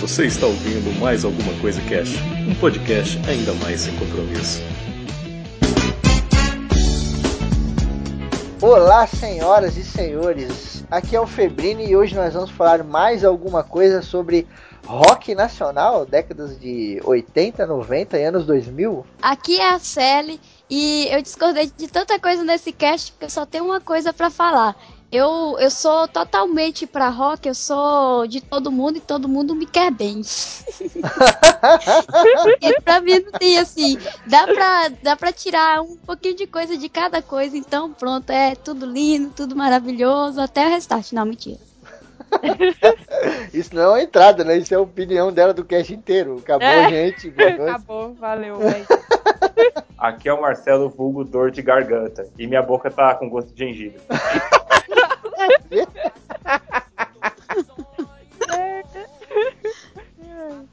Você está ouvindo mais alguma coisa Cash, um podcast ainda mais sem compromisso. Olá, senhoras e senhores. Aqui é o Febrini e hoje nós vamos falar mais alguma coisa sobre rock nacional, décadas de 80, 90 e anos 2000. Aqui é a Sally e eu discordei de tanta coisa nesse cast porque eu só tenho uma coisa para falar. Eu, eu sou totalmente pra rock, eu sou de todo mundo e todo mundo me quer bem. e pra mim não tem assim, dá pra, dá pra tirar um pouquinho de coisa de cada coisa, então pronto, é tudo lindo, tudo maravilhoso, até o restart. Não, mentira. Isso não é uma entrada, né? Isso é a opinião dela do cast inteiro. Acabou, é. gente. Acabou, valeu, velho. Aqui é o Marcelo Vulgo Dor de Garganta. E minha boca tá com gosto de gengibre.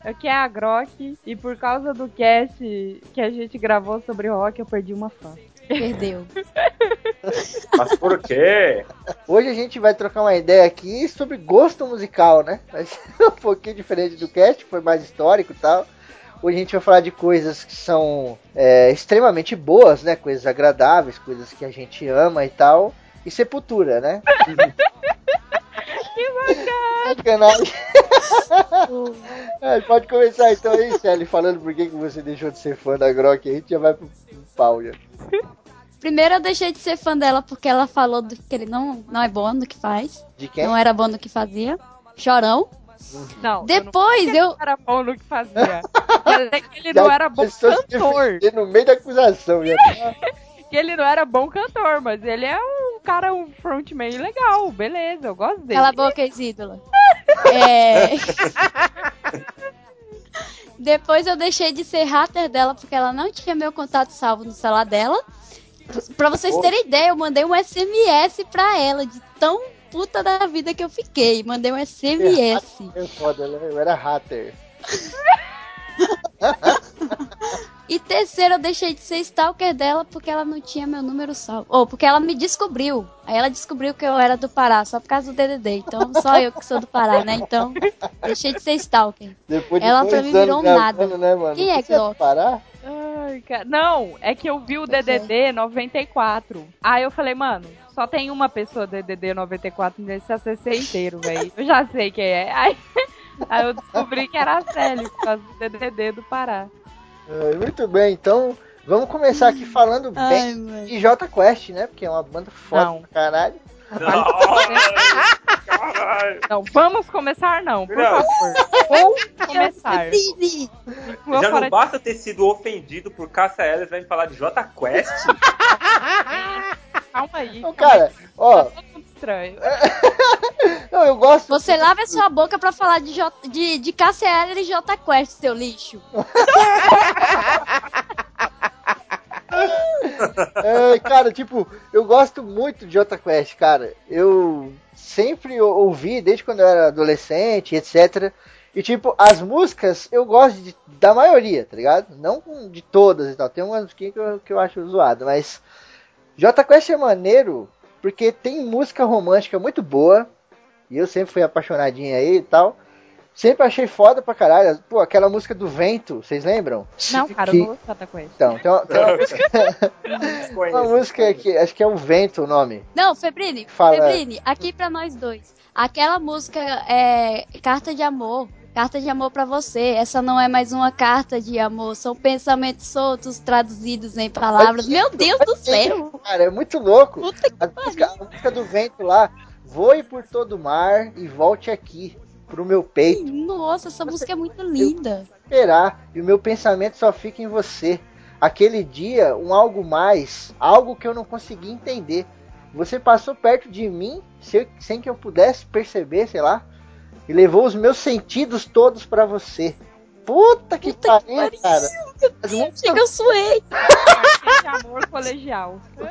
Aqui é a Grok e por causa do cast que a gente gravou sobre rock, eu perdi uma fã. Perdeu. Mas por quê? Hoje a gente vai trocar uma ideia aqui sobre gosto musical, né? Ser um pouquinho diferente do cast, foi mais histórico e tal. Hoje a gente vai falar de coisas que são é, extremamente boas, né? Coisas agradáveis, coisas que a gente ama e tal. E sepultura, né? que bacana! Sacanagem. é, pode começar então aí, Sally, falando por que, que você deixou de ser fã da Grok. A gente já vai pro pau já. Primeiro eu deixei de ser fã dela porque ela falou que ele não, não é bom no que faz. De quem? Não era bom no que fazia. Chorão. Não. Depois eu. eu... Não era bom no que fazia. que ele não era bom cantor. No meio da acusação, já. que ele não era bom cantor, mas ele é um cara, um frontman legal, beleza, eu gosto dele. Cala a boca, ex-ídola. é... Depois eu deixei de ser hater dela porque ela não tinha meu contato salvo no celular dela. Pra vocês terem ideia, eu mandei um SMS pra ela de tão puta da vida que eu fiquei. Mandei um SMS. É, foda, né? eu era hater. e terceiro, eu deixei de ser stalker dela porque ela não tinha meu número salvo. Ou porque ela me descobriu. Aí ela descobriu que eu era do Pará, só por causa do DDD. Então, só eu que sou do Pará, né? Então, deixei de ser stalker. Depois de ela pra mim virou nada. Né, mano? Quem é que é Pará? Ai, cara. Não, é que eu vi o DDD 94. Aí eu falei, mano, só tem uma pessoa DDD 94 nesse ACC inteiro, velho. Eu já sei quem é. Aí, aí eu descobri que era a Célia, por causa do DDD do Pará. É, muito bem, então vamos começar aqui falando Ai, bem mãe. de J Quest, né? Porque é uma banda foda não. pra caralho. Não, vamos começar não, por não. favor. Vamos começar. Já não basta ter sido ofendido por Cassia Ellis, vai me falar de J Quest? calma aí. Não, cara, ó. Estranho. não, eu gosto. Você lava a sua boca pra falar de, J, de, de KCL e J Quest, seu lixo. é, cara, tipo, eu gosto muito de Jota Quest, cara. Eu sempre ouvi desde quando eu era adolescente, etc. E tipo, as músicas eu gosto de, da maioria, tá ligado? Não de todas e tal. Tem umas que eu, que eu acho zoado, mas J Quest é maneiro porque tem música romântica muito boa. E eu sempre fui apaixonadinha aí e tal. Sempre achei foda pra caralho. Pô, aquela música do vento, vocês lembram? Não, cara, que... eu não vou com Então, tem uma, tem uma música. uma música que acho que é o vento o nome. Não, Febrini, Fala... Febrini, aqui pra nós dois. Aquela música é Carta de Amor. Carta de amor para você. Essa não é mais uma carta de amor. São pensamentos soltos traduzidos em palavras. Meu Deus do céu! Cara, é muito louco. A música, a música do vento lá. Voe por todo o mar e volte aqui pro meu peito. Nossa, essa você música é muito linda. Esperar e o meu pensamento só fica em você. Aquele dia, um algo mais, algo que eu não consegui entender. Você passou perto de mim sem que eu pudesse perceber, sei lá e levou os meus sentidos todos para você. Puta que pariu, cara. Chega, eu suei. amor colegial.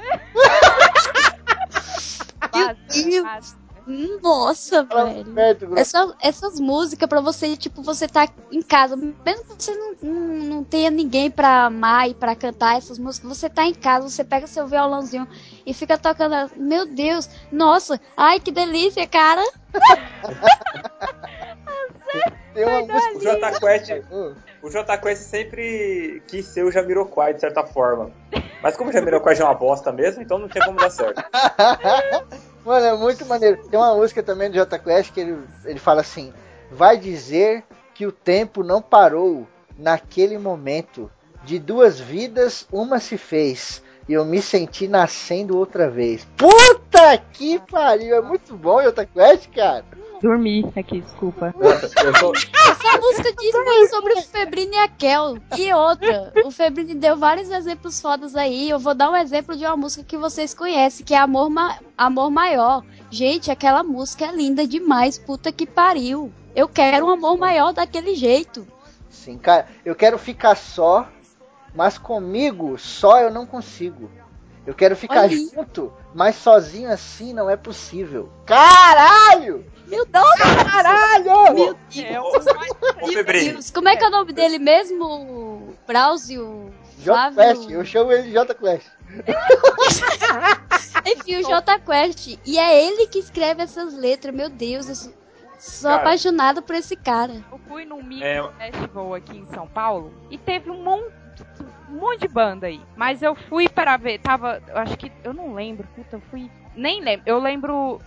Meu Deus. Nossa, velho. Essa, essas músicas pra você, tipo, você tá em casa, mesmo que você não, não, não tenha ninguém pra amar e pra cantar essas músicas, você tá em casa, você pega seu violãozinho e fica tocando. Meu Deus, nossa, ai que delícia, cara. Tem uma música. O J Quest, o J Quest sempre quis ser o Jamiroquai, de certa forma. Mas como o Jamiroquai já é uma bosta mesmo, então não tinha como dar certo. Mano, é muito maneiro. Tem uma música também do J Quest que ele, ele fala assim: Vai dizer que o tempo não parou naquele momento. De duas vidas, uma se fez. E eu me senti nascendo outra vez. Puta que pariu! É muito bom Jota Quest, cara. Dormi aqui, desculpa. Essa música diz bem sobre o Febrini e a Kel. E outra, o Febrini deu vários exemplos fodas aí. Eu vou dar um exemplo de uma música que vocês conhecem, que é Amor, Ma Amor Maior. Gente, aquela música é linda demais. Puta que pariu. Eu quero um amor maior daquele jeito. Sim, cara, eu quero ficar só, mas comigo só eu não consigo. Eu quero ficar Olha. junto, mas sozinho assim não é possível. Caralho! Meu Deus! Caralho! Meu Deus! Meu Deus. Como é que é o nome dele mesmo? Brauzio? J Quest, eu chamo ele de J Quest. Enfim, o J Quest. E é ele que escreve essas letras, meu Deus. Eu sou cara, apaixonada por esse cara. Eu fui num mini é... festival aqui em São Paulo e teve um monte um monte de banda aí. Mas eu fui para ver, tava, eu acho que, eu não lembro, puta, eu fui, nem lembro, eu lembro,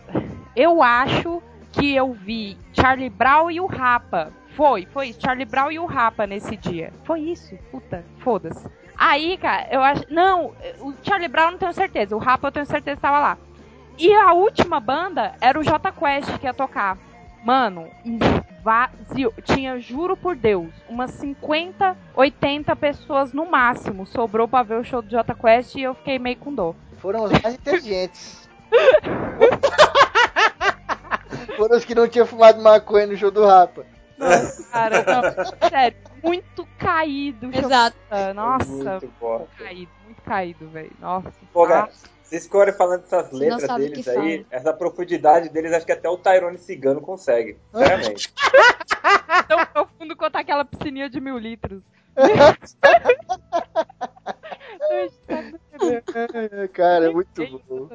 eu acho que eu vi Charlie Brown e o Rapa. Foi, foi, Charlie Brown e o Rapa nesse dia. Foi isso, puta, foda-se. Aí, cara, eu acho, não, o Charlie Brown não tenho certeza, o Rapa eu tenho certeza que tava lá. E a última banda era o J Quest que ia tocar. Mano, vazio. Tinha, juro por Deus, umas 50, 80 pessoas no máximo. Sobrou pra ver o show do Jota Quest e eu fiquei meio com dor. Foram os mais inteligentes. Foram os que não tinham fumado maconha no show do Rapa. Nossa, cara, não, sério, muito caído. Exato. Nossa, muito, muito caído, muito caído, velho. Nossa. Pô, cara, vocês ficarem falando dessas letras deles aí, fala. essa profundidade deles, acho que até o Tyrone Cigano consegue. Sinceramente. Tão profundo quanto aquela piscininha de mil litros. cara, é muito bom.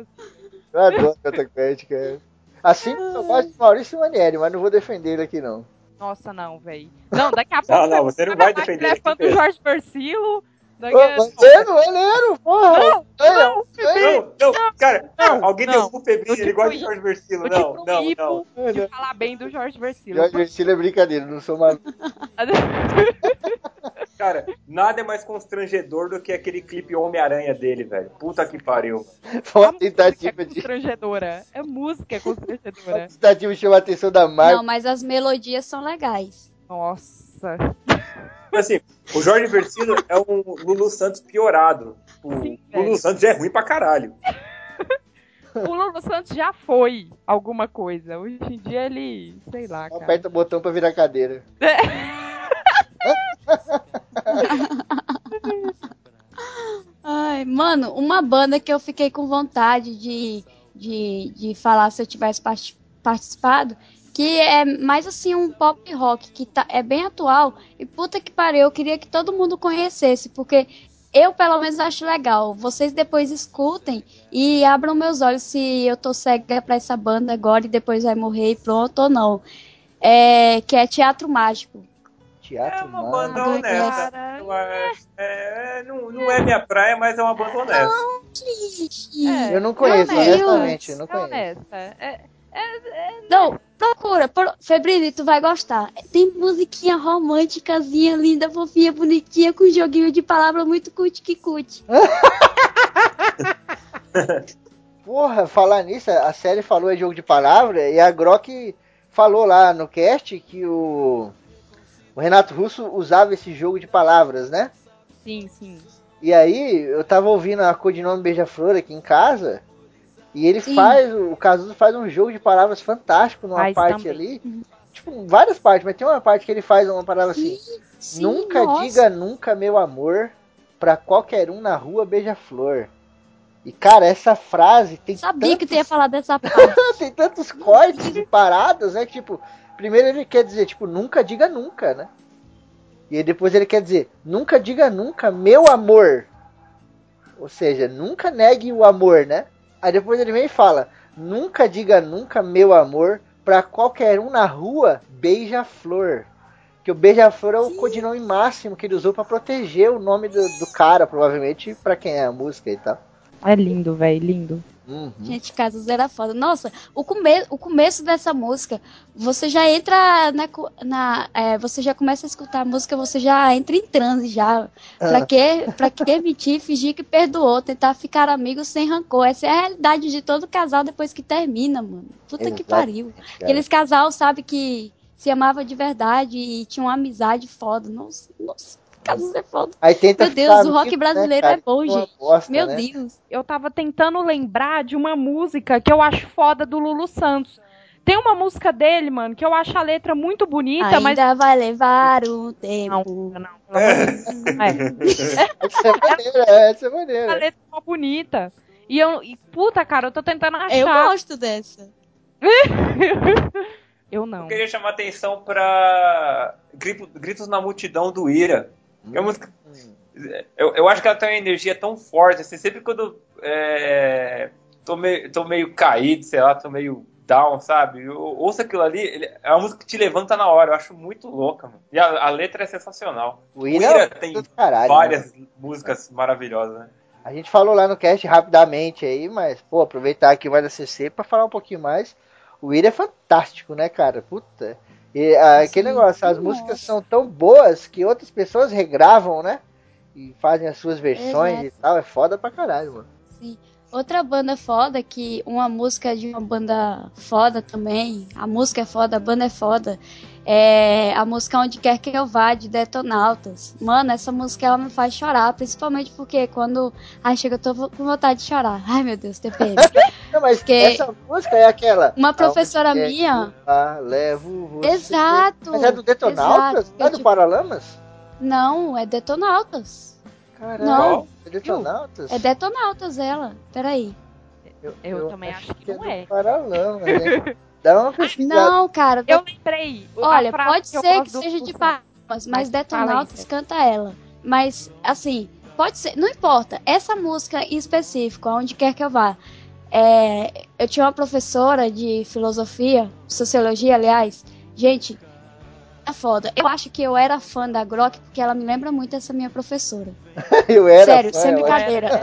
Eu adoro Catacrete, cara. Assim como eu gosto de Maurício Manieri, mas não vou defender ele aqui não. Nossa, não, velho. Não, daqui a pouco. Não, não, você não vai defender ele. É fã do Jorge Versilo Maneiro, maneiro, porra! Não, não, não, não, cara, não, alguém não. derruba o Febrinho, ele gosta de Jorge Versilo, não, não, não. De falar bem do Jorge Versilo. Jorge Versilo é brincadeira, não sou maluco. Cara, nada é mais constrangedor do que aquele clipe Homem-Aranha dele, velho. Puta que pariu. Foi uma tentativa é de. constrangedora. É música é constrangedora. Uma tentativa de chamar a atenção da Marvel. Não, mas as melodias são legais. Nossa. Assim, o Jorge Versino é um Lulu Santos piorado. O Sim, Lulu Santos já é ruim pra caralho. o Lulu Santos já foi alguma coisa. Hoje em dia ele, sei lá, cara. Aperta o botão pra virar cadeira. Ai, mano, uma banda que eu fiquei com vontade de, de, de falar se eu tivesse participado que é mais assim um pop rock que tá, é bem atual e puta que pariu, eu queria que todo mundo conhecesse, porque eu pelo menos acho legal. Vocês depois escutem e abram meus olhos se eu tô cega pra essa banda agora e depois vai morrer e pronto ou não. É, que é Teatro Mágico. Teatro é uma banda honesta. Não é, é, não, não é minha praia, mas é uma banda honesta. Não, é, eu não conheço, honestamente. Eu não conheço. Honesta. É, é, é, não, procura. Pro... Febrini, tu vai gostar. Tem musiquinha românticazinha, linda, fofinha, bonitinha, com joguinho de palavra muito cuti que cuti. Porra, falar nisso, a série falou é jogo de palavra e a Grok falou lá no cast que o, o Renato Russo usava esse jogo de palavras, né? Sim, sim. E aí, eu tava ouvindo a Codinome Beija-Flor aqui em casa e ele Sim. faz, o Cazuza faz um jogo de palavras fantástico numa faz parte também. ali. Uhum. Tipo, várias partes, mas tem uma parte que ele faz uma palavra assim. Sim, nunca nossa. diga nunca, meu amor, pra qualquer um na rua beija-flor. E, cara, essa frase tem Sabia tantos... que tu ia falar dessa parte. tem tantos cortes e paradas, né? Tipo, primeiro ele quer dizer, tipo, nunca diga nunca, né? E aí depois ele quer dizer, nunca diga nunca, meu amor. Ou seja, nunca negue o amor, né? Aí depois ele vem e fala: Nunca diga nunca, meu amor, pra qualquer um na rua, beija-flor. Que o Beija-Flor é o codinome máximo que ele usou para proteger o nome do, do cara, provavelmente, para quem é a música e tal. É lindo, velho, lindo. Uhum. Gente, Casos era foda. Nossa, o, come o começo dessa música, você já entra na. na é, você já começa a escutar a música, você já entra em transe já. Pra, ah. que, pra que mentir, fingir que perdoou, tentar ficar amigo sem rancor? Essa é a realidade de todo casal depois que termina, mano. Puta Exato. que pariu. Aqueles casal, sabe, que se amava de verdade e tinha uma amizade foda. Nossa, nossa. Casos é foda. Aí tenta Meu Deus, o rock né, brasileiro né, é bom, gente. Bosta, Meu né? Deus. Eu tava tentando lembrar de uma música que eu acho foda do Lulu Santos. Tem uma música dele, mano, que eu acho a letra muito bonita, Ainda mas. Ainda vai levar um tempo. Não, não, é. Essa é maneira, essa é maneira. A letra é bonita. E eu. E, puta, cara, eu tô tentando achar. Eu gosto dessa. eu não. Eu queria chamar atenção pra Gritos na Multidão do Ira. Hum. É música, eu, eu acho que ela tem uma energia tão forte, assim, sempre quando é, tô, meio, tô meio caído, sei lá, tô meio down, sabe? Eu, ouça aquilo ali, ele, é uma música que te levanta na hora, eu acho muito louca, mano. E a, a letra é sensacional. O Ira, Ira tem caralho, várias né? músicas maravilhosas, né? A gente falou lá no cast rapidamente aí, mas, pô, aproveitar aqui mais da CC pra falar um pouquinho mais. O Ira é fantástico, né, cara? Puta. E ah, aquele negócio, as músicas são tão boas que outras pessoas regravam, né? E fazem as suas versões Exato. e tal. É foda pra caralho, mano. Sim. Outra banda foda, que uma música de uma banda foda também, a música é foda, a banda é foda, é a música Onde Quer Que Eu Vá, de Detonautas. Mano, essa música ela me faz chorar, principalmente porque quando. Ai, chega, eu tô com vontade de chorar. Ai, meu Deus, TPM. Não, mas porque essa música é aquela. Uma professora minha. Ah, levo você. Exato. Mas é do Detonautas? Exato. Não é do Paralamas? Não, é Detonautas. Caramba, não. é Detonautas? É Detonautas ela. Peraí. Eu, eu, eu também acho, que, que não é. é. Paralamas, né? Dá uma pesquisada. Não, cara. Eu lembrei. Olha, pode ser que seja de Paralamas, mas Detonautas canta ela. Mas, assim, pode ser, não importa. Essa música em específico, aonde quer que eu vá. É, eu tinha uma professora de filosofia, sociologia, aliás. Gente, foda. Eu acho que eu era fã da Grok porque ela me lembra muito essa minha professora. eu era Sério, fã, sem brincadeira.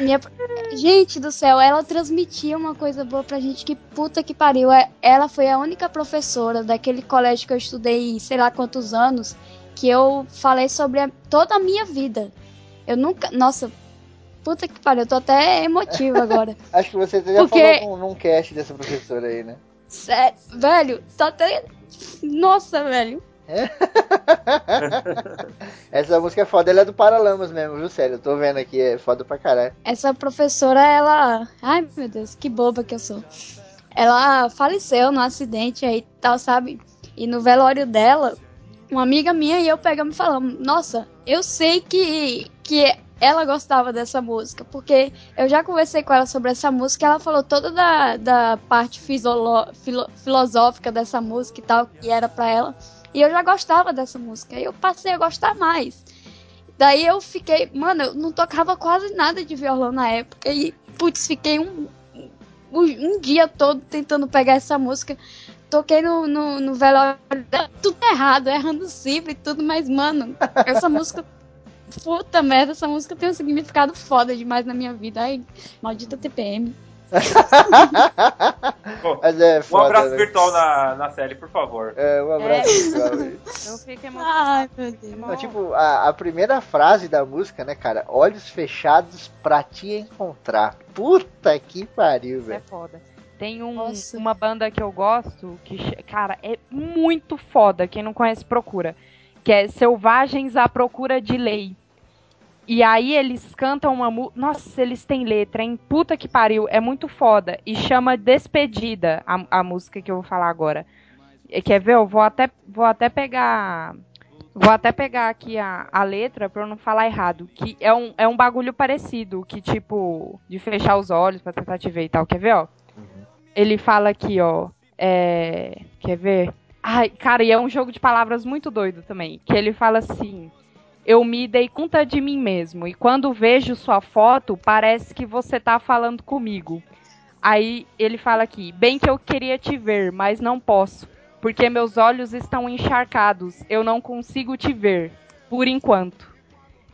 minha... Gente do céu, ela transmitia uma coisa boa pra gente que puta que pariu. É, ela foi a única professora daquele colégio que eu estudei sei lá quantos anos que eu falei sobre a... toda a minha vida. Eu nunca. Nossa, puta que pariu, eu tô até emotiva agora. Acho que você já Porque... falou num, num cast dessa professora aí, né? Sério, velho, só tem. Nossa, velho. É? Essa música é foda, ela é do Paralamas mesmo, viu, sério? Eu tô vendo aqui, é foda pra caralho. Essa professora, ela. Ai, meu Deus, que boba que eu sou. Ela faleceu num acidente aí e tal, sabe? E no velório dela, uma amiga minha e eu pegamos e falamos: Nossa, eu sei que, que ela gostava dessa música, porque eu já conversei com ela sobre essa música, ela falou toda da, da parte filo, filosófica dessa música e tal, que era para ela, e eu já gostava dessa música, e eu passei a gostar mais. Daí eu fiquei, mano, eu não tocava quase nada de violão na época, e putz, fiquei um, um, dia todo tentando pegar essa música toquei no, no, no velório, tudo errado, errando cifra e tudo, mas, mano, essa música Puta merda, essa música tem um significado foda demais na minha vida. Ai, maldita TPM. Mas é foda, um abraço né? virtual na, na série, por favor. É, um abraço é. virtual. Eu fico Ai, meu Deus. Não, tipo, a, a, primeira frase da música, né, cara? Olhos fechados pra te encontrar. Puta que pariu, velho. É foda. Tem um, uma banda que eu gosto que, cara, é muito foda. Quem não conhece, procura. Que é Selvagens à Procura de Lei. E aí eles cantam uma música. Nossa, eles têm letra, hein? Puta que pariu. É muito foda. E chama Despedida a, a música que eu vou falar agora. Quer ver? Eu vou até, vou até pegar. Vou até pegar aqui a, a letra pra eu não falar errado. Que é um, é um bagulho parecido. Que tipo. De fechar os olhos pra tentar te ver e tal. Quer ver, ó? Uhum. Ele fala aqui, ó. É, quer ver? Ai, cara, e é um jogo de palavras muito doido também. Que ele fala assim eu me dei conta de mim mesmo. E quando vejo sua foto, parece que você tá falando comigo. Aí ele fala aqui: bem que eu queria te ver, mas não posso. porque meus olhos estão encharcados, eu não consigo te ver, por enquanto.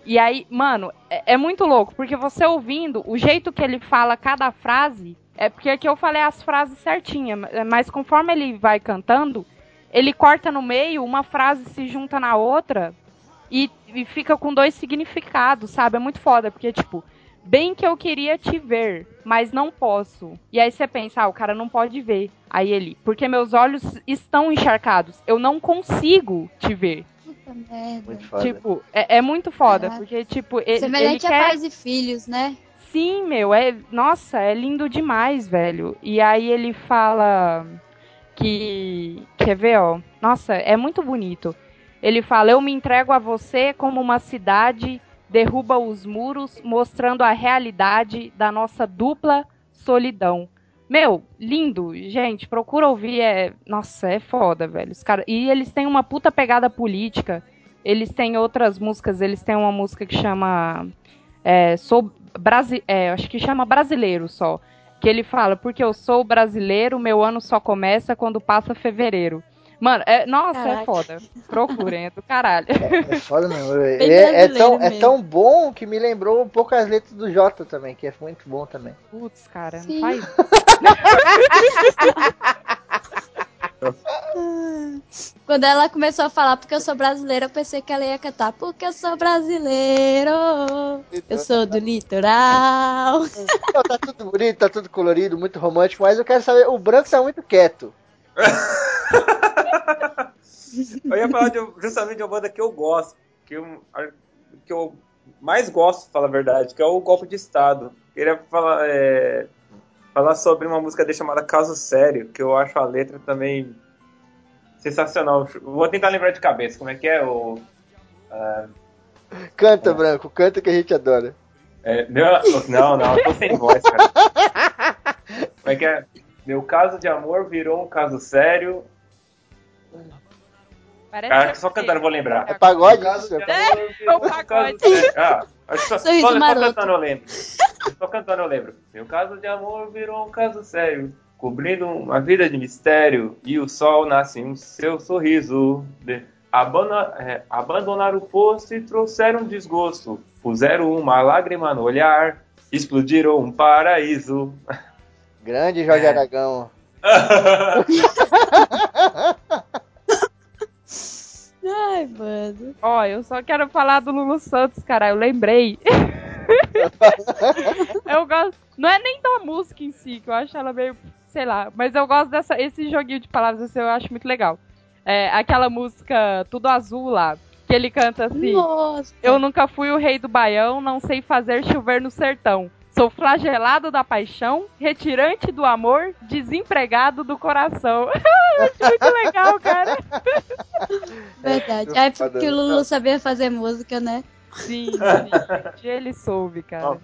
E aí, mano, é, é, muito louco, porque você ouvindo, o jeito que ele fala cada frase, é porque aqui eu falei as frases certinhas, mas conforme ele vai cantando, ele corta no meio, uma frase se junta na outra e, e fica com dois significados, sabe? É muito foda, porque, tipo, bem que eu queria te ver, mas não posso. E aí você pensa, ah, o cara não pode ver. Aí ele, porque meus olhos estão encharcados, eu não consigo te ver. Puta merda. Tipo, é, é muito foda, Caraca. porque, tipo, ele, Semelhante ele quer... a pais e filhos, né? Sim, meu, é. Nossa, é lindo demais, velho. E aí ele fala que. Quer ver, ó? Nossa, é muito bonito. Ele fala: Eu me entrego a você como uma cidade derruba os muros, mostrando a realidade da nossa dupla solidão. Meu, lindo, gente, procura ouvir, é, nossa, é foda, velho. Os cara... E eles têm uma puta pegada política. Eles têm outras músicas, eles têm uma música que chama é, sou Brasi... É, acho que chama Brasileiro só. Que ele fala, porque eu sou brasileiro, meu ano só começa quando passa fevereiro. Mano, é, nossa, é Caraca. é foda. Procurem, é do caralho. É, é foda mesmo. É, é, tão, é tão bom que me lembrou um pouco as letras do Jota também, que é muito bom também. Putz, cara, Sim. não faz. Quando ela começou a falar porque eu sou brasileira, eu pensei que ela ia cantar porque eu sou brasileiro. Eu sou do litoral. tá tudo bonito, tá tudo colorido, muito romântico, mas eu quero saber, o branco tá muito quieto. eu ia falar de, justamente de uma banda que eu gosto, que eu, que eu mais gosto, fala a verdade, que é o Golpe de Estado. Queria falar, é, falar sobre uma música dele chamada Caso Sério, que eu acho a letra também sensacional. Vou tentar lembrar de cabeça como é que é o. Uh, canta, é. Branco, canta que a gente adora. É, não, não, eu tô sem voz, cara. Como é que é? Meu caso de amor virou um caso sério. Parece ah, só cantando, vou lembrar. É pagode isso? É, um pagode. Ah, só, só, só cantando eu lembro. Só cantando eu lembro. Meu caso de amor virou um caso sério, cobrindo uma vida de mistério, e o sol nasce em seu sorriso. De... Abandona, é, abandonar o posto e trouxeram desgosto. Puseram uma lágrima no olhar, explodiram um paraíso. Grande Jorge é. Aragão. Ó, eu só quero falar do Lulu Santos, cara. Eu lembrei. eu gosto. Não é nem da música em si, que eu acho ela meio. Sei lá. Mas eu gosto dessa. Esse joguinho de palavras assim, eu acho muito legal. É, aquela música Tudo Azul lá. Que ele canta assim. Nossa. Eu nunca fui o rei do baião, não sei fazer chover no sertão. Sou flagelado da paixão, retirante do amor, desempregado do coração. Muito legal, cara. Verdade. É porque o Lulu sabia fazer música, né? Sim, sim. ele soube, cara.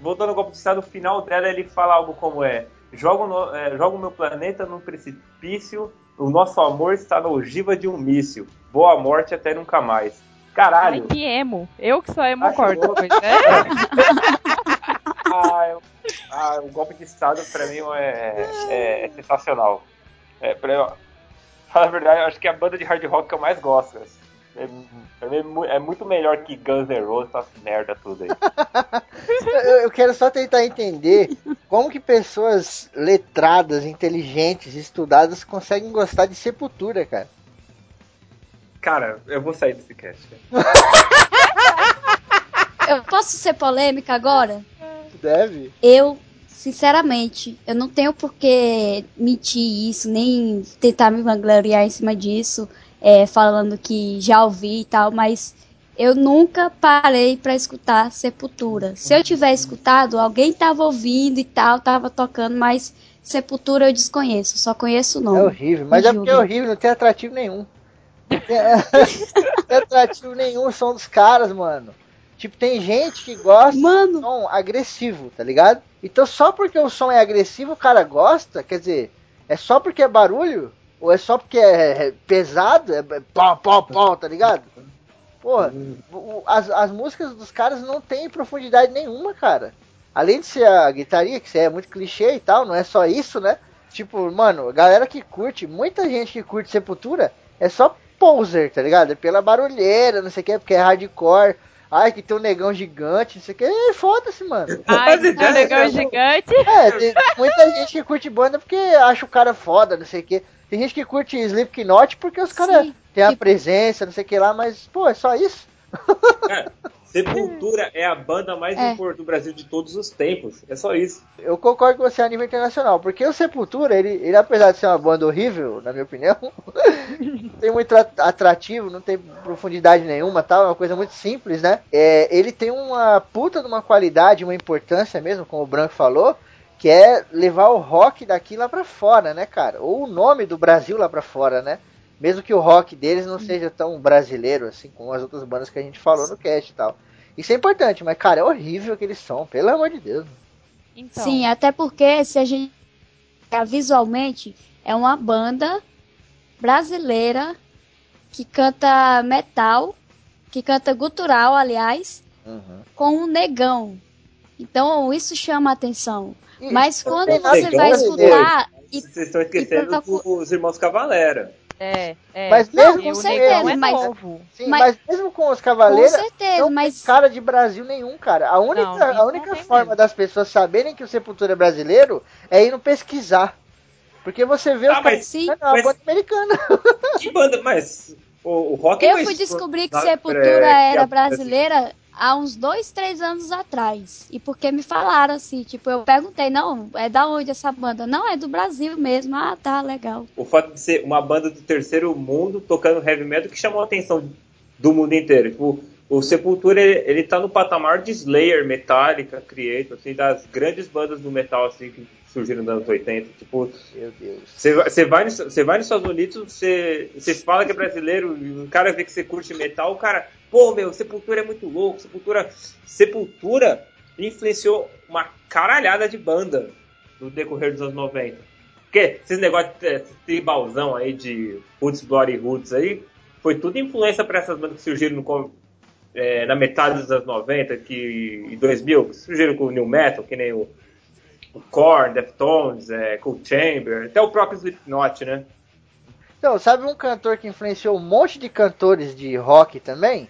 voltando ao golpe de estado, final dela ele fala algo como é: jogo, no, é, jogo o meu planeta num precipício, o nosso amor está na ogiva de um míssil. Boa morte até nunca mais. Caralho. Ai, que emo. Eu que sou emo corto, pois é. ah, eu, ah, o golpe de Estado pra mim é, é, é sensacional. É, pra, falar a verdade, eu acho que é a banda de hard rock que eu mais gosto. É, é, é muito melhor que Guns N' Roses, essa merda tudo aí. eu, eu quero só tentar entender como que pessoas letradas, inteligentes, estudadas conseguem gostar de Sepultura, cara. Cara, eu vou sair desse cast. eu posso ser polêmica agora? Deve. Eu, sinceramente, eu não tenho por que mentir isso, nem tentar me vangloriar em cima disso, é, falando que já ouvi e tal, mas eu nunca parei para escutar Sepultura. Se eu tiver escutado, alguém tava ouvindo e tal, tava tocando, mas Sepultura eu desconheço, só conheço o nome. É horrível, mas é porque é horrível, não tem atrativo nenhum. Não tem, não tem atrativo nenhum o som dos caras, mano. Tipo, tem gente que gosta Mano. de som agressivo, tá ligado? Então só porque o som é agressivo o cara gosta, quer dizer, é só porque é barulho? Ou é só porque é pesado? É pau, pau, pau, tá ligado? Porra, as, as músicas dos caras não tem profundidade nenhuma, cara. Além de ser a guitarria, que é muito clichê e tal, não é só isso, né? Tipo, mano, galera que curte, muita gente que curte Sepultura é só poser, tá ligado? É pela barulheira, não sei o que, porque é hardcore. Ai, que tem um negão gigante, não sei o que. É, foda-se, mano. Ai, que tem um negão gigante. É, tem muita gente que curte banda porque acha o cara foda, não sei o que. Tem gente que curte Slipknot porque os caras têm a presença, não sei o que lá, mas, pô, é só isso? É, Sepultura é a banda mais é. importante do Brasil de todos os tempos. É só isso. Eu concordo com você a nível internacional, porque o Sepultura, ele, ele apesar de ser uma banda horrível, na minha opinião, tem muito atrativo, não tem profundidade nenhuma, tal, é uma coisa muito simples, né? É, ele tem uma puta de uma qualidade, uma importância mesmo, como o Branco falou, que é levar o rock daqui lá para fora, né, cara? Ou o nome do Brasil lá para fora, né? Mesmo que o rock deles não seja tão brasileiro assim como as outras bandas que a gente falou no cast e tal. Isso é importante, mas cara, é horrível que eles são, pelo amor de Deus. Então. Sim, até porque se a gente visualmente é uma banda brasileira que canta metal, que canta gutural, aliás, uhum. com um negão. Então isso chama a atenção. Mas quando você vai escutar. Vocês estão esquecendo dos irmãos Cavalera. É, é. Mas mesmo com certeza, é mas, novo. Sim, mas, mas, mesmo com os cavaleiros, com certeza, não mas... tem cara de Brasil nenhum, cara. A única, não, a única forma mesmo. das pessoas saberem que o Sepultura é brasileiro é indo pesquisar. Porque você vê ah, os caras. Sim, não, é banda americana. Que banda, mas. O, o rock Eu fui descobrir que Sepultura era brasileira há uns dois, três anos atrás. E porque me falaram assim, tipo, eu perguntei, não, é da onde essa banda? Não, é do Brasil mesmo. Ah, tá, legal. O fato de ser uma banda do terceiro mundo tocando heavy metal que chamou a atenção do mundo inteiro. Tipo, o Sepultura, ele, ele tá no patamar de Slayer, Metallica, Creator, assim, das grandes bandas do metal, assim, que surgiram nos anos 80. Tipo, meu Deus. Você vai, você vai nos Estados Unidos, você, você fala que é brasileiro, e o cara vê que você curte metal, o cara, pô, meu, Sepultura é muito louco, Sepultura. Sepultura influenciou uma caralhada de banda no decorrer dos anos 90. Porque esses negócios de tribalzão aí de Roots, Bloody Roots aí, foi tudo influência para essas bandas que surgiram no, é, na metade dos anos 90 que, e 2000, que surgiram com o New Metal, que nem o o Korn, Deftones, é, Cool Chamber, até o próprio Slipknot, né? Então, sabe um cantor que influenciou um monte de cantores de rock também?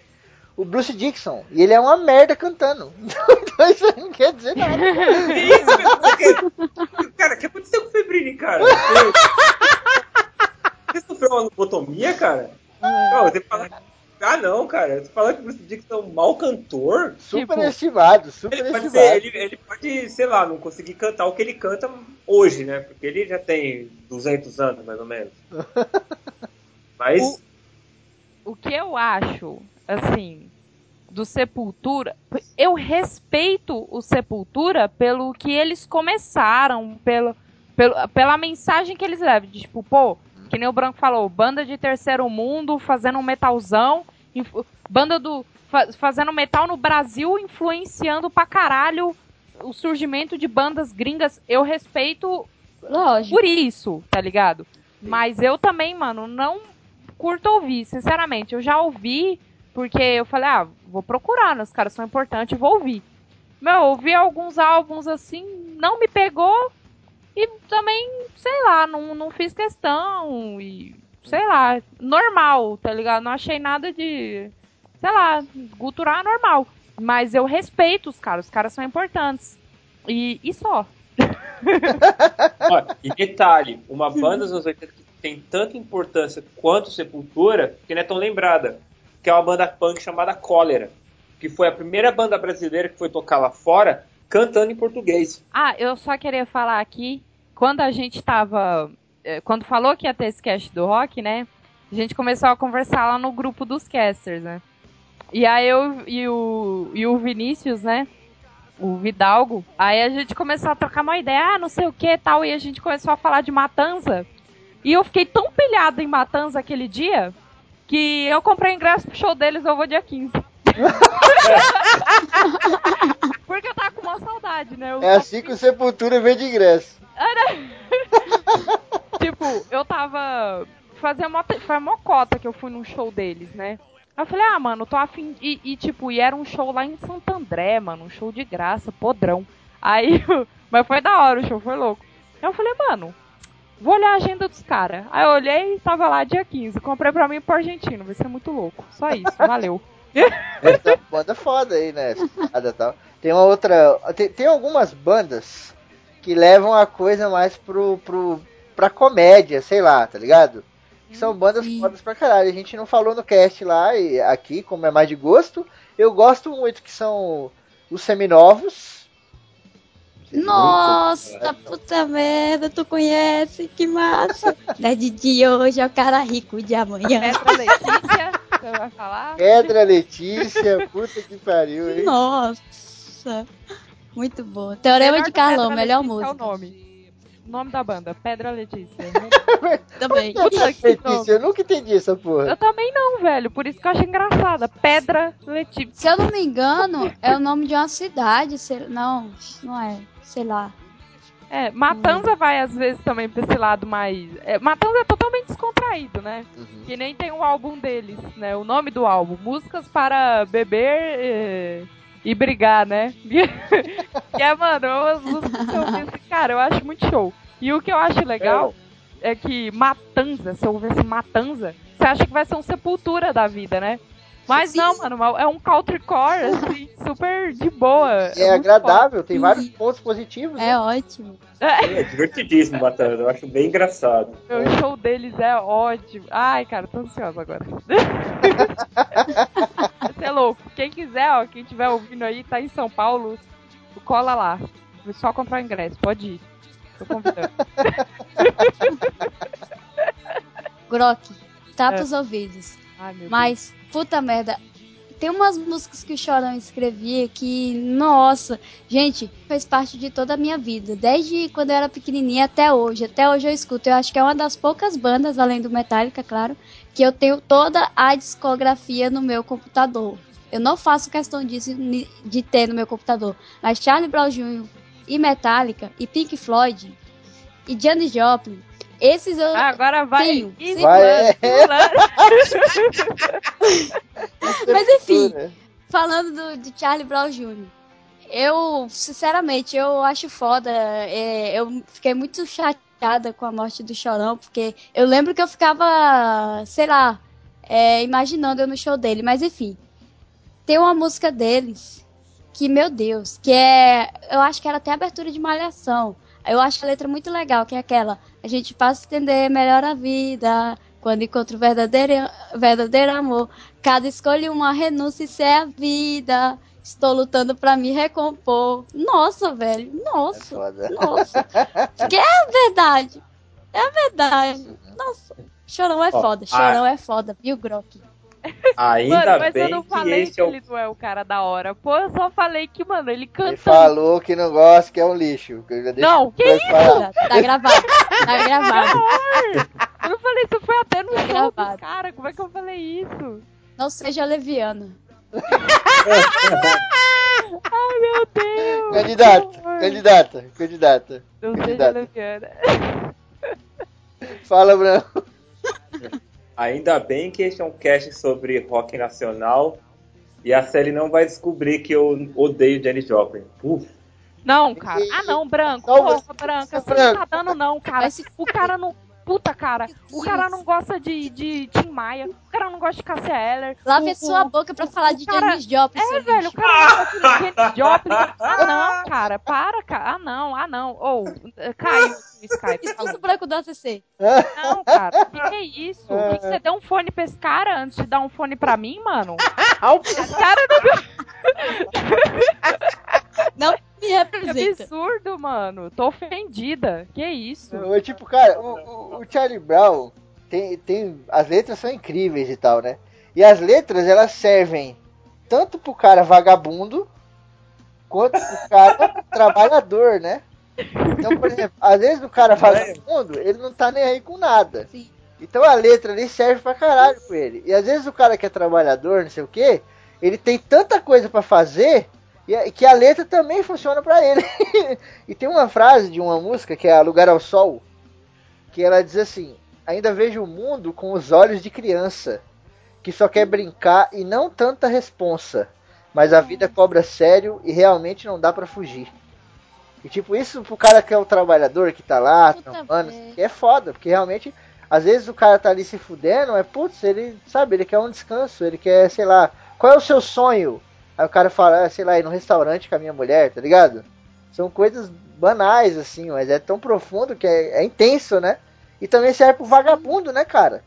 O Bruce Dixon. E ele é uma merda cantando. Então isso não quer dizer nada. isso, cara, o que aconteceu com o Febrini, cara? Você sofreu uma lobotomia, cara? Não, você fala ah, não, cara. Você falando que o Bruce Dixon é um mau cantor? Super tipo, estimado, super ele estimado. Pode ser, ele, ele, pode, sei lá, não conseguir cantar o que ele canta hoje, né? Porque ele já tem 200 anos, mais ou menos. Mas. O, o que eu acho, assim, do Sepultura. Eu respeito o Sepultura pelo que eles começaram, pelo, pelo, pela mensagem que eles levam. De, tipo, pô, que nem o Branco falou, banda de terceiro mundo fazendo um metalzão, banda do fazendo metal no Brasil, influenciando pra caralho o surgimento de bandas gringas. Eu respeito Lógico. por isso, tá ligado? Sim. Mas eu também, mano, não curto ouvir, sinceramente. Eu já ouvi porque eu falei, ah, vou procurar, né? os caras são importantes, vou ouvir. Meu, ouvi alguns álbuns assim, não me pegou, e também, sei lá, não, não fiz questão. E, sei lá, normal, tá ligado? Não achei nada de. Sei lá, cultural normal. Mas eu respeito os caras, os caras são importantes. E, e só. Olha, e detalhe, uma banda dos anos 80 que tem tanta importância quanto Sepultura, que não é tão lembrada, que é uma banda punk chamada Cólera, que foi a primeira banda brasileira que foi tocar lá fora cantando em português. Ah, eu só queria falar aqui quando a gente tava. É, quando falou que ia ter esse cast do rock, né? A gente começou a conversar lá no grupo dos casters, né? E aí eu e o, e o Vinícius, né? O Vidalgo. Aí a gente começou a trocar uma ideia, ah, não sei o que tal. E a gente começou a falar de Matanza. E eu fiquei tão pilhado em Matanza aquele dia que eu comprei ingresso pro show deles, eu vou dia 15. Porque eu tava com uma saudade, né? Eu é assim que o Sepultura vem de ingresso. tipo, eu tava. Fazia uma, foi uma cota que eu fui num show deles, né? Aí eu falei, ah, mano, tô afim. E, e, tipo, e era um show lá em Santo André, mano, um show de graça, podrão. Aí, mas foi da hora, o show foi louco. Aí eu falei, mano, vou olhar a agenda dos caras. Aí eu olhei e tava lá dia 15. Comprei pra mim pro argentino, vai ser muito louco. Só isso, valeu. Essa banda foda aí, né? Tal. Tem uma outra. Tem, tem algumas bandas que levam a coisa mais pro, pro, pra comédia, sei lá, tá ligado? Que são bandas Sim. fodas pra caralho. A gente não falou no cast lá e aqui, como é mais de gosto. Eu gosto muito que são os seminovos. Nossa, puta merda, tu conhece, que massa. Nerd de hoje é o cara rico de amanhã. Pedra Letícia, você vai falar? Pedra Letícia, puta que pariu, hein? Nossa, muito bom. Teorema melhor de Carlão, melhor música. É o nome nome da banda, Pedra Letícia. também. Puta Letícia, eu nunca entendi essa porra. Eu também não, velho. Por isso que eu acho engraçada. Pedra Letícia. Se eu não me engano, é o nome de uma cidade. Não, não é. Sei lá. É, Matanza hum. vai às vezes também pra esse lado mais. É, Matanza é totalmente descontraído, né? Uhum. Que nem tem um álbum deles, né? O nome do álbum: Músicas para Beber. Eh e brigar, né? que é, mano, umas músicas que eu penso, cara, eu acho muito show. E o que eu acho legal é, é que Matanza, se eu ouvisse Matanza, você acha que vai ser um sepultura da vida, né? Mas não, mano, é um countrycore, assim, super de boa. É, é agradável, tem vários pontos positivos. É né? ótimo. É. é divertidíssimo, Matanza, eu acho bem engraçado. O show deles é ótimo. Ai, cara, tô ansiosa agora. Você é louco. Quem quiser, ó, quem estiver ouvindo aí, tá em São Paulo, cola lá. Só comprar ingresso, pode ir. Tô convidando. Grok, tapa é. os ouvidos. Ai, Mas, Deus. puta merda, tem umas músicas que o Chorão escrevia que, nossa, gente, faz parte de toda a minha vida. Desde quando eu era pequenininha até hoje. Até hoje eu escuto. Eu acho que é uma das poucas bandas, além do Metallica, claro, que eu tenho toda a discografia no meu computador. Eu não faço questão disso de ter no meu computador. Mas Charlie Brown Jr. e Metallica e Pink Floyd e Janis Joplin esses eu Agora vai. Tenho, vai é. Mas enfim, falando do, de Charlie Brown Jr. Eu, sinceramente, eu acho foda. É, eu fiquei muito chateada com a morte do Chorão, porque eu lembro que eu ficava, sei lá, é, imaginando eu no show dele. Mas enfim, tem uma música deles que, meu Deus, que é. Eu acho que era até abertura de malhação. Eu acho a letra muito legal, que é aquela. A gente passa a entender melhor a vida. Quando encontra o verdadeiro, verdadeiro amor. Cada escolha uma renúncia, isso é a vida. Estou lutando para me recompor. Nossa, velho. Nossa. É nossa. que é a verdade. É a verdade. Nossa. Chorão é foda. Chorão é foda, viu, Grok? Ainda mano, mas bem eu não falei que, que ele não é o cara da hora. Pô, eu só falei que, mano, ele canta. Ele falou que não gosta, que é um lixo. Que não, que isso? Tá gravado. Tá gravado. eu não falei isso, foi até no tá show do cara. Como é que eu falei isso? Não seja leviano. Ai, meu Deus. Candidata, candidata, candidata. Não candidata. seja leviana. Fala, Branco. Ainda bem que este é um cast sobre rock nacional e a série não vai descobrir que eu odeio Jenny Joplin. Uf. Não, cara. Ah, não, branco. Porra, branca. Você não tá dando, não, cara. O cara não puta, cara. O cara não gosta de, de Tim Maia. O cara não gosta de Cassia Eller. Lave a sua boca pra falar de cara... Janis Joplin. É, velho, o cara não gosta de Janis Joplin. Ah, não, cara. Para, cara. Ah, não, ah, não. Ou, oh, caiu o Skype. Expulsa o branco do ACC. Não, cara. O que, que, é isso? Que, que você deu um fone pra esse cara antes de dar um fone pra mim, mano? Esse cara não... Não me representa. Que absurdo, mano. Tô ofendida. Que isso? Eu, tipo, cara, o, o, o, Charlie Brown tem, tem. As letras são incríveis e tal, né? E as letras elas servem tanto pro cara vagabundo quanto pro cara trabalhador, né? Então, por exemplo, às vezes o cara vagabundo, ele não tá nem aí com nada. Sim. Então a letra ali serve pra caralho com ele. E às vezes o cara que é trabalhador, não sei o que, ele tem tanta coisa para fazer e que a letra também funciona para ele. e tem uma frase de uma música que é Lugar ao Sol, que ela diz assim: Ainda vejo o mundo com os olhos de criança, que só quer brincar e não tanta responsa, mas a vida cobra sério e realmente não dá para fugir. E tipo, isso pro cara que é o trabalhador que tá lá, trampando, é foda, porque realmente, às vezes o cara tá ali se fudendo, mas putz, ele, sabe, ele quer um descanso, ele quer, sei lá, qual é o seu sonho? Aí o cara fala, ah, sei lá, ir no restaurante com a minha mulher, tá ligado? São coisas banais, assim, mas é tão profundo que é, é intenso, né? E também serve pro vagabundo, né, cara?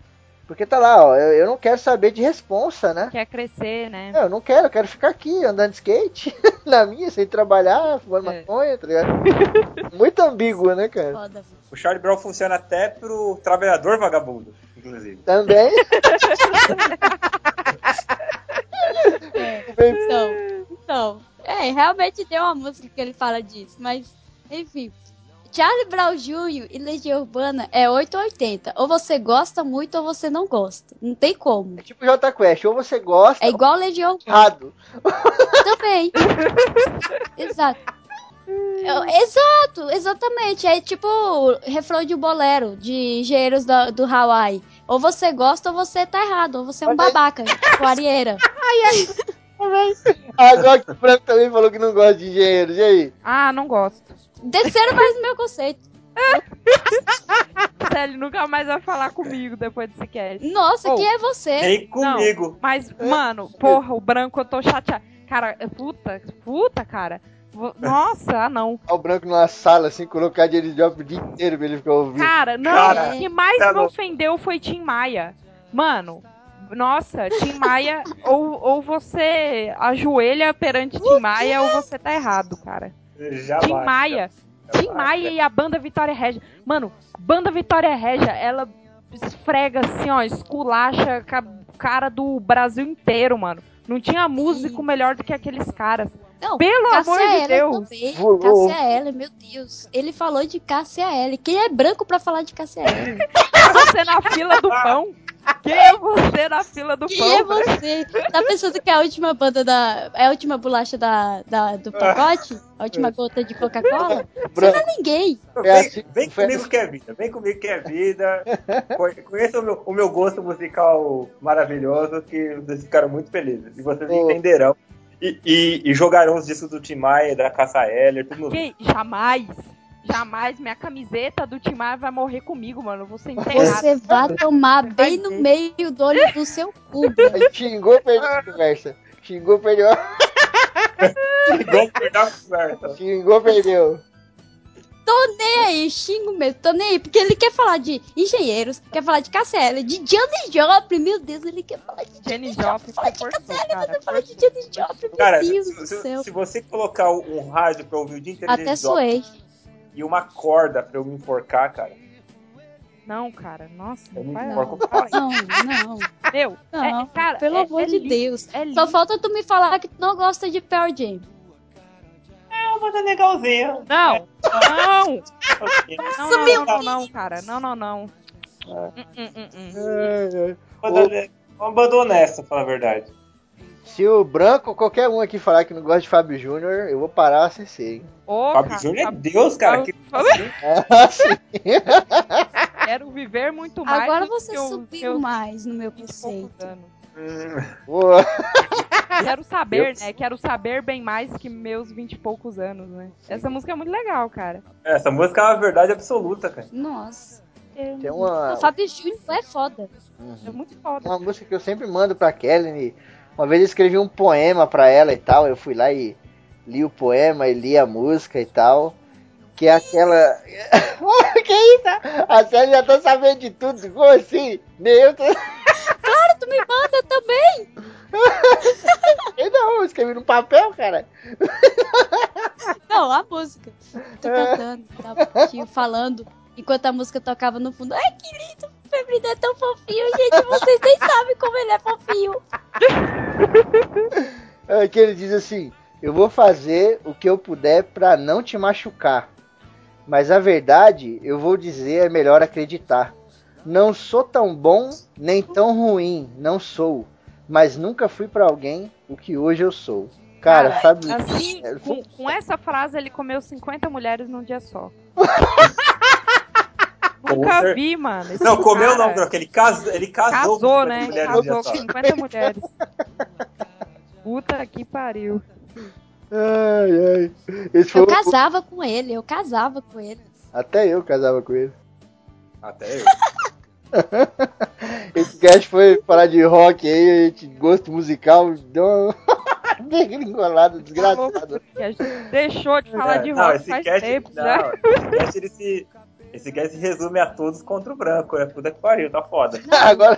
Porque tá lá, ó, eu, eu não quero saber de responsa, né? Quer crescer, né? eu não quero, eu quero ficar aqui andando de skate, na minha, sem trabalhar, fumando é. maconha, tá ligado? Muito ambíguo, né, cara? Foda. O Charlie Brown funciona até pro trabalhador vagabundo, inclusive. Também? é. Então, então, é, realmente tem uma música que ele fala disso, mas, enfim. Charlie Brown Jr. e Legião Urbana é 880. Ou você gosta muito ou você não gosta. Não tem como. É tipo J Quest, ou você gosta. É igual Legião Urbana. Também. Exato. Exato, exatamente. É tipo refrão de bolero, de engenheiros do, do Hawaii. Ou você gosta ou você tá errado, ou você é um babaca, tipo arieira. ai, ai. Agora que o Franco também falou que não gosta de engenheiros, e aí? Ah, não gosto. Desceram mais no meu conceito. Sério, nunca mais vai falar comigo depois desse cast. Nossa, oh, quem é você? Nem comigo. Não, mas, mano, porra, o branco eu tô chateado. Cara, puta, puta, cara. Nossa, ah não. O branco numa sala, assim, colocar de Job o dia inteiro pra ele ficar ouvindo. Cara, não, cara, o que mais tá me ofendeu foi Tim Maia. Mano, nossa, Tim Maia, ou, ou você ajoelha perante Tim Maia, ou você tá errado, cara. Jamais, Tim Maia. Tim Maia e a banda Vitória Regia. Mano, banda Vitória Regia, ela esfrega assim, ó, esculacha a cara do Brasil inteiro, mano. Não tinha músico melhor do que aqueles caras. Não, Pelo Cássia amor de Deus. Também. Cássia L, meu Deus. Ele falou de Cássia L. Quem é branco pra falar de Cássia L? Você na fila do pão. Quem é você na fila do Quem pão? Quem é você? Tá pensando que é a última banda da. É a última bolacha da, da do pacote? A última gota de Coca-Cola? Você não é ninguém. Vem, assim, vem comigo que é vida. Vem comigo que é vida. Conheça o meu, o meu gosto musical maravilhoso, que vocês ficaram muito felizes. E vocês oh. entenderão. E, e, e, jogarão os discos do Tim Maia, da Caça Heller, tudo no... Jamais! Jamais minha camiseta do Tim Maia vai morrer comigo, mano. Eu vou ser enterrado. Você vai tomar bem no meio do olho do seu cu. Xingou, perdeu a conversa. Xingou, perdeu. Xingou, perdeu a conversa. Xingou, perdeu. Tô nem aí, xingo mesmo, tô nem aí, porque ele quer falar de engenheiros, quer falar de Cassiela, de Janis Joplin, meu Deus, ele quer falar de Janis Joplin. Falar de Cassiela, você fala de Janis Joplin, meu cara, Deus se, do céu. Se você colocar um rádio pra ouvir o dia inteiro Até suei e uma corda pra eu me enforcar, cara. Não, cara, nossa. Eu me enforco não, não. Meu, não, é, cara, pelo é, amor é de lindo, Deus. É Só falta tu me falar que tu não gosta de Pearl Jam. É uma banda legalzinha. Não, não. não, não, não, não, cara. Não, não, não. É. Uma banda honesta, pra falar a verdade. Se o branco, qualquer um aqui falar que não gosta de Fábio Júnior, eu vou parar a CC, hein? Ô, Fábio Júnior é Deus, cara. Que... Quero viver muito mais. Agora você subiu mais no meu conceito. Boa. Quero saber, né? Quero saber bem mais que meus vinte e poucos anos, né? Essa música é muito legal, cara. Essa música é uma verdade absoluta, cara. Nossa. É Tem uma... O Fábio Júnior é foda. Uhum. É muito foda. Uma música que eu sempre mando pra Kelly uma vez eu escrevi um poema para ela e tal, eu fui lá e li o poema e li a música e tal. Que é aquela. que isso? A Célia já tá sabendo de tudo. Como assim? Meu Deus. Claro, tu me manda também! não, eu escrevi no papel, cara. Não, a música. Tô cantando, tá falando enquanto a música tocava no fundo. Ai, que lindo! Febrino é tão fofinho, gente. Vocês nem sabem como ele é fofinho. É que ele diz assim: Eu vou fazer o que eu puder para não te machucar. Mas a verdade, eu vou dizer, é melhor acreditar. Não sou tão bom nem tão ruim, não sou. Mas nunca fui para alguém o que hoje eu sou. Cara, Cara sabe? Assim, com, com essa frase ele comeu 50 mulheres num dia só. Nunca vi, mano. Não, comeu cara... não, Brock. Ele, cas... ele casou, casou com né? Casou com 50 mulheres. Puta que pariu. Ai, ai. Esse eu casava o... com ele, eu casava com ele. Até eu casava com ele. Até eu. Esse cast foi falar de rock aí, de gosto musical, deu uma degringolada desgraçada. Deixou de falar é, de rock não, esse faz cast, tempo, não, né? Esse cast, ele se, esse cast se resume a todos contra o branco, é puta que pariu, tá foda. Agora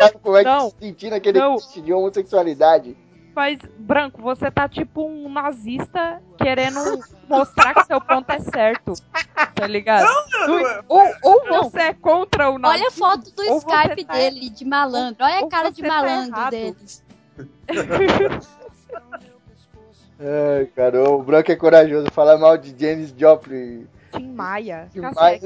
sabe como é que se sentir naquele cast de homossexualidade. Mas, Branco, você tá tipo um nazista querendo mostrar que seu ponto é certo. Tá ligado? Não, não, não, ou, ou você é contra o nazismo. Olha a foto do Skype tá... dele, de malandro. Olha a cara de tá malandro tá deles. Ai, cara, o Branco é corajoso. Falar mal de James Joplin. Tim Maia. Tim Maia,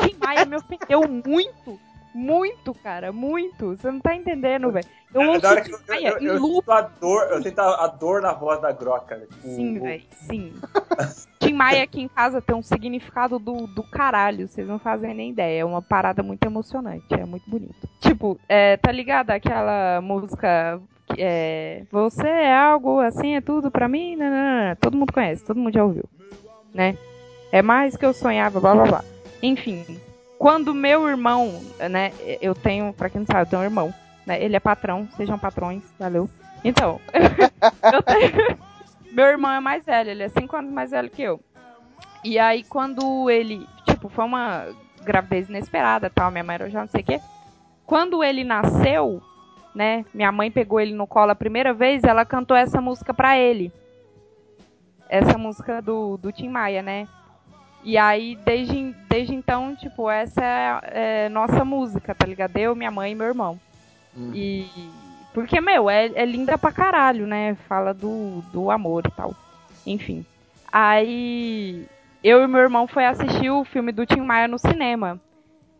Tim Maia me ofendeu muito muito, cara, muito. Você não tá entendendo, velho. Eu é, ouço que eu, eu, eu, eu sinto a dor, eu sinto a, dor na voz da Groca. Tipo, sim, velho, sim. Tim Maia aqui em casa tem um significado do, do caralho, vocês não fazem nem ideia. É uma parada muito emocionante, é muito bonito. Tipo, é, tá ligado aquela música é, Você é algo assim, é tudo pra mim? Não, não, não, todo mundo conhece, todo mundo já ouviu, né? É mais que eu sonhava, blá blá blá. Enfim, quando meu irmão, né, eu tenho, pra quem não sabe, eu tenho um irmão, né, ele é patrão, sejam patrões, valeu. Então, tenho, meu irmão é mais velho, ele é cinco anos mais velho que eu. E aí quando ele, tipo, foi uma gravidez inesperada, tal, minha mãe era já não sei o quê. Quando ele nasceu, né, minha mãe pegou ele no colo a primeira vez, ela cantou essa música pra ele. Essa música do, do Tim Maia, né? E aí, desde, desde então, tipo, essa é, é nossa música, tá ligado? Eu, minha mãe e meu irmão. Uhum. E. Porque, meu, é, é linda pra caralho, né? Fala do, do amor e tal. Enfim. Aí. Eu e meu irmão foi assistir o filme do Tim Maia no cinema.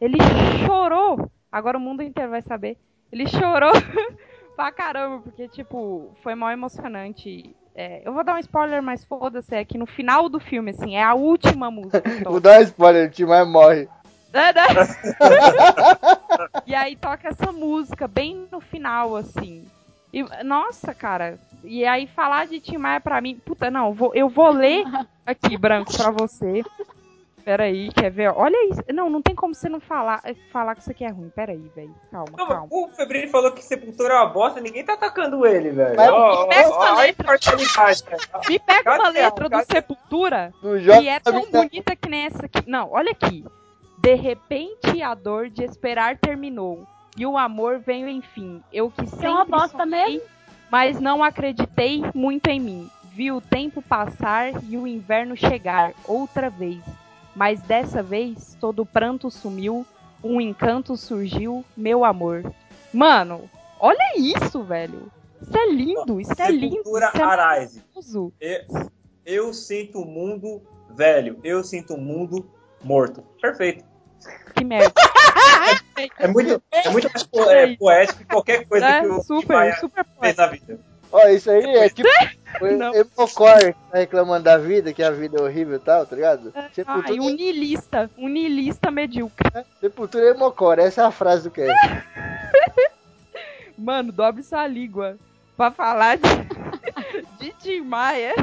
Ele chorou. Agora o mundo inteiro vai saber. Ele chorou pra caramba, porque, tipo, foi mal emocionante é, eu vou dar um spoiler, mas foda-se, é que no final do filme, assim, é a última música. vou dar um spoiler, o Tim Maia morre. É, né? e aí toca essa música bem no final, assim. E, nossa, cara. E aí falar de Tim Maia pra mim. Puta, não, vou, eu vou ler aqui, Branco, pra você. Peraí, quer ver? Olha isso. Não, não tem como você não falar, falar que isso aqui é ruim. Peraí, velho. Calma, não, calma. O Febrini falou que Sepultura é uma bosta, ninguém tá atacando ele, velho. Oh, me pega uma letra, me pega uma letra do Sepultura que é tão bonita que nem essa aqui. Não, olha aqui. De repente a dor de esperar terminou. E o amor veio enfim. Eu que sempre é uma bosta sonhei, mesmo. mas não acreditei muito em mim. Vi o tempo passar e o inverno chegar outra vez mas dessa vez todo o pranto sumiu, um encanto surgiu, meu amor. Mano, olha isso, velho. Isso é lindo, isso é lindo. Sepultura é Arise. Eu, eu sinto o mundo velho, eu sinto o mundo morto. Perfeito. Que merda. É, é muito, é muito mais po é, poético que qualquer coisa é, que o super, que super fez na vida. Ó, isso aí é tipo. Emocor tá reclamando da vida, que a vida é horrível e tal, tá ligado? É, Sepultura... Ah, um niilista, um niilista medíocre. É, Sepultura é Emocor, essa é a frase do que Mano, dobre sua língua pra falar de, de Tim Maia.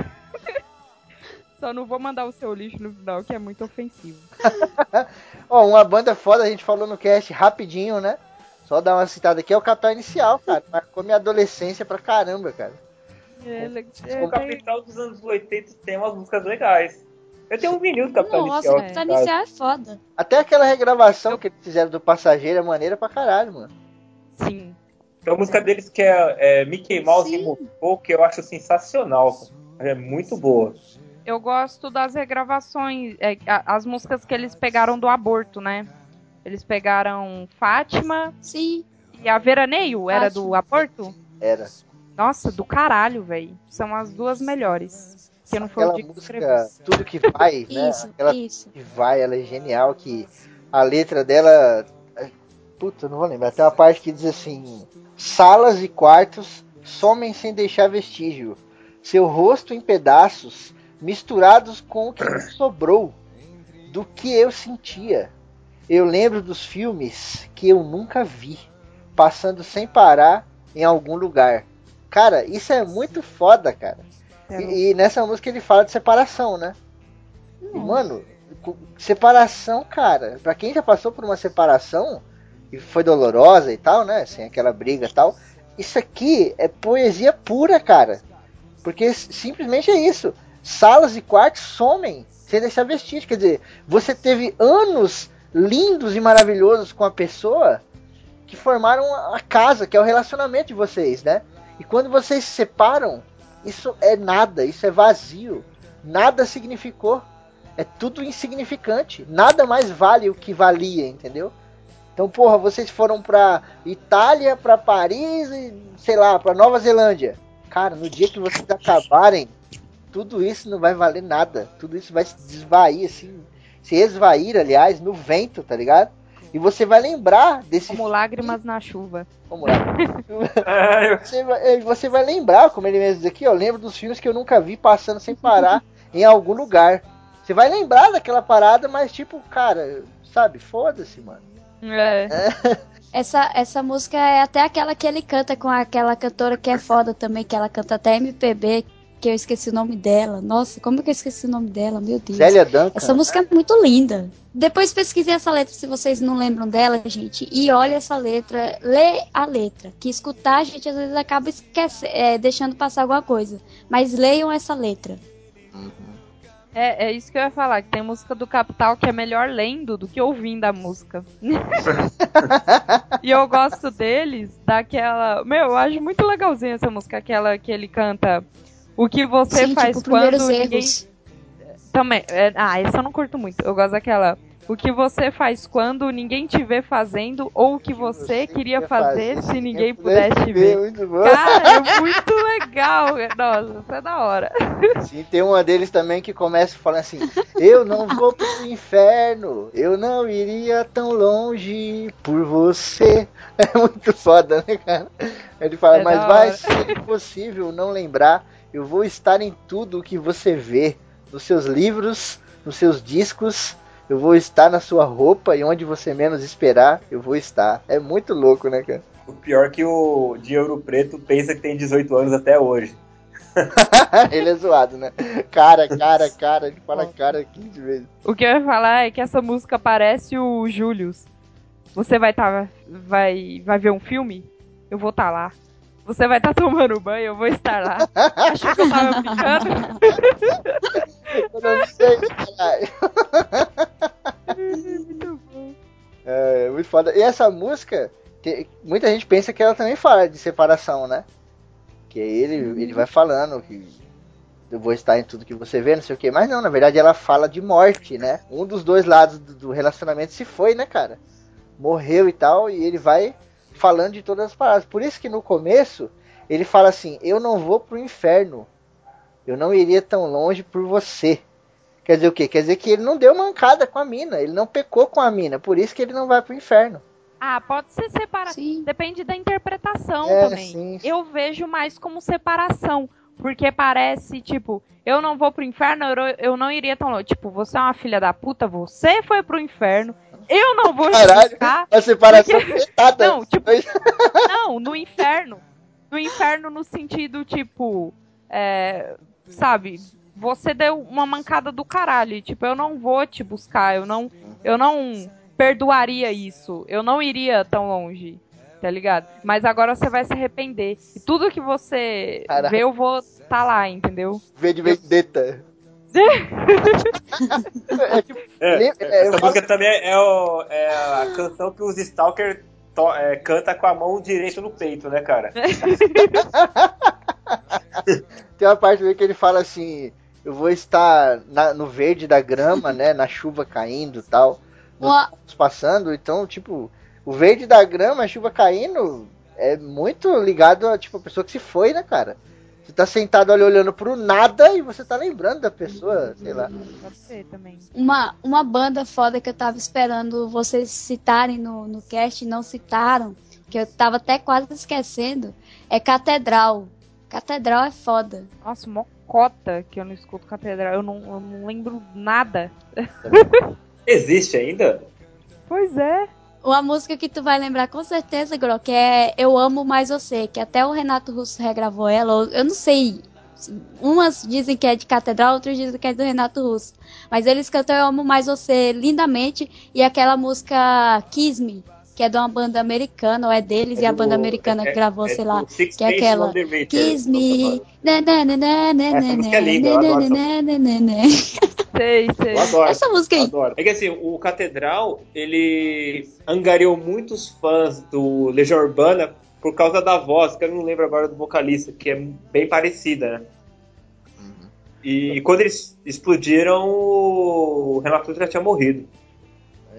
Só não vou mandar o seu lixo no final, que é muito ofensivo. Ó, uma banda foda, a gente falou no cast rapidinho, né? Só dar uma citada aqui, é o Capital Inicial, cara. Marcou minha adolescência pra caramba, cara. É, é, o Capital dos anos 80 tem umas músicas legais. Eu tenho um vinil do Capital Nossa, Inicial. Nossa, Capital Inicial é foda. Até aquela regravação que eles fizeram do Passageiro é maneira pra caralho, mano. Sim. Tem uma música deles que é, é Mickey Mouse Sim. e Mopô, que eu acho sensacional. É muito boa. Eu gosto das regravações, é, as músicas que eles pegaram do aborto, né? Eles pegaram Fátima. Sim. E a Veraneio era do aborto? Era. Nossa, do caralho, velho. São as duas melhores. Que não foi Aquela o música, Tudo que vai, né? Isso, Aquela isso. que vai, ela é genial, que a letra dela. É, puta, não vou lembrar. Tem uma parte que diz assim: Salas e quartos somem sem deixar vestígio. Seu rosto em pedaços, misturados com o que sobrou do que eu sentia. Eu lembro dos filmes que eu nunca vi, passando sem parar em algum lugar. Cara, isso é muito foda, cara. E, e, nessa música ele fala de separação, né? E, mano, separação, cara, pra quem já passou por uma separação e foi dolorosa e tal, né? Sem aquela briga e tal, isso aqui é poesia pura, cara. Porque simplesmente é isso. Salas e quartos somem sem deixar vestígio. Quer dizer, você teve anos lindos e maravilhosos com a pessoa que formaram a casa, que é o relacionamento de vocês, né? E quando vocês se separam, isso é nada, isso é vazio. Nada significou. É tudo insignificante. Nada mais vale o que valia, entendeu? Então, porra, vocês foram pra Itália, pra Paris e, sei lá, pra Nova Zelândia. Cara, no dia que vocês acabarem, tudo isso não vai valer nada. Tudo isso vai se desvair, assim. Se esvair, aliás, no vento, tá ligado? E você vai lembrar desse. Como lágrimas na chuva. Como lágrimas você, vai, você vai lembrar, como ele mesmo diz aqui, eu lembro dos filmes que eu nunca vi passando sem parar em algum lugar. Você vai lembrar daquela parada, mas tipo, cara, sabe, foda-se, mano. É. é. Essa, essa música é até aquela que ele canta com aquela cantora que é foda também, que ela canta até MPB, que eu esqueci o nome dela. Nossa, como que eu esqueci o nome dela? Meu Deus. Célia Duncan. Essa música é muito linda. Depois pesquisei essa letra se vocês não lembram dela, gente. E olha essa letra, lê a letra. Que escutar a gente às vezes acaba esquecendo, é, deixando passar alguma coisa. Mas leiam essa letra. Uhum. É, é isso que eu ia falar, que tem música do Capital que é melhor lendo do que ouvindo a música. e eu gosto deles daquela. Meu, eu acho muito legalzinha essa música, aquela que ele canta. O que você Sim, faz tipo, quando ninguém. Erros. Também. É, ah, essa eu não curto muito. Eu gosto daquela. O que você faz quando ninguém te vê fazendo, ou o que você, você queria fazer, fazer se ninguém pudesse ver. Muito bom. Cara, é muito legal. Nossa, isso é da hora. Sim, tem uma deles também que começa falando assim: Eu não vou pro inferno, eu não iria tão longe por você. É muito foda, né, cara? Ele fala, é mas vai ser impossível não lembrar. Eu vou estar em tudo o que você vê, nos seus livros, nos seus discos eu vou estar na sua roupa e onde você menos esperar, eu vou estar. É muito louco, né, cara? O pior é que o de Ouro Preto pensa que tem 18 anos até hoje. ele é zoado, né? Cara, cara, cara, ele fala cara 15 vezes. O que eu ia falar é que essa música parece o Julius. Você vai tá, vai, vai ver um filme? Eu vou estar tá lá. Você vai estar tá tomando banho, eu vou estar lá. Achou que eu tava brincando? eu não sei, caralho. muito bom. É, muito foda. E essa música, muita gente pensa que ela também fala de separação, né? Que ele, uhum. ele vai falando que eu vou estar em tudo que você vê, não sei o que. Mas não, na verdade ela fala de morte, né? Um dos dois lados do relacionamento se foi, né, cara? Morreu e tal, e ele vai falando de todas as paradas. Por isso que no começo ele fala assim: Eu não vou pro inferno. Eu não iria tão longe por você. Quer dizer o quê? Quer dizer que ele não deu mancada com a mina, ele não pecou com a mina, por isso que ele não vai pro inferno. Ah, pode ser separação. Depende da interpretação é, também. Sim, sim. Eu vejo mais como separação. Porque parece, tipo, eu não vou pro inferno, eu não iria tão longe. Tipo, você é uma filha da puta, você foi pro inferno, eu não vou Caralho, justificar. A separação porque... Não, tipo, não, no inferno. No inferno no sentido, tipo, é, sabe, você deu uma mancada do caralho. Tipo, eu não vou te buscar, eu não, eu não perdoaria isso. Eu não iria tão longe, tá ligado? Mas agora você vai se arrepender. E tudo que você Caraca. vê, eu vou tá lá, entendeu? Vê de vendetta é, tipo, é, é, essa música também é, o, é, a canção que os Stalker to, é, canta com a mão direita no peito, né, cara? Tem uma parte que ele fala assim: Eu vou estar na, no verde da grama, né? Na chuva caindo e tal. Passando, então, tipo, o verde da grama, a chuva caindo, é muito ligado a tipo, a pessoa que se foi, né, cara? Você tá sentado ali olhando pro nada e você tá lembrando da pessoa, sei lá. Pode ser também. Uma, uma banda foda que eu tava esperando vocês citarem no, no cast e não citaram, que eu tava até quase esquecendo, é Catedral. Catedral é foda. Nossa, mocota que eu não escuto Catedral. Eu não, eu não lembro nada. Existe ainda? Pois é. Uma música que tu vai lembrar com certeza, Gro, que é Eu Amo Mais Você, que até o Renato Russo regravou ela. Eu não sei Umas dizem que é de Catedral, outras dizem que é do Renato Russo. Mas eles cantam Eu Amo Mais Você lindamente e aquela música Kiss Me, que é de uma banda americana, ou é deles, é e a banda americana é, que gravou, é, sei lá, que é aquela Kiss Me. Essa música é linda, eu adoro Sei, sei. Eu adoro. Essa música aí. Adoro. É que assim, o Catedral, ele angariou muitos fãs do Legião Urbana por causa da voz, que eu não lembro agora do vocalista, que é bem parecida, né? Uhum. E quando eles explodiram, o Renato já tinha morrido.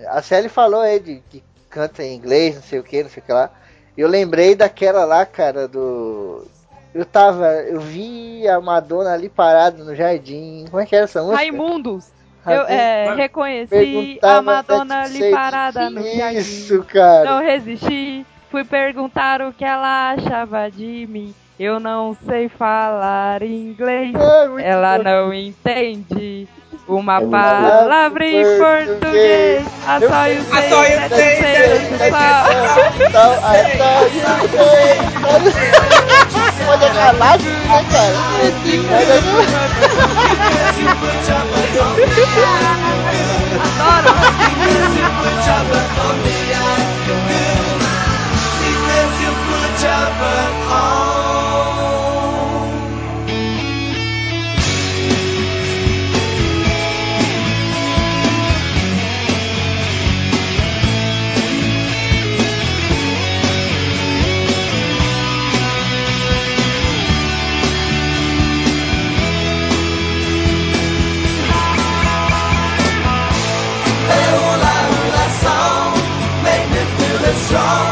A Sally falou aí de que canta em inglês, não sei o que, não sei o que lá. Eu lembrei daquela lá, cara, do. Eu tava. Eu vi a Madonna ali parada no jardim. Como é que era essa música? Raimundos. Eu é, reconheci a Madonna ali parada no jardim. Isso, cara. Não resisti. Fui perguntar o que ela achava de mim. Eu não sei falar inglês. É, ela bom. não entende. Uma é palavra em português. A só eu sei. Nossa! Então, então, então, Pode acabar assim, né, cara? Adoro! Adoro! song.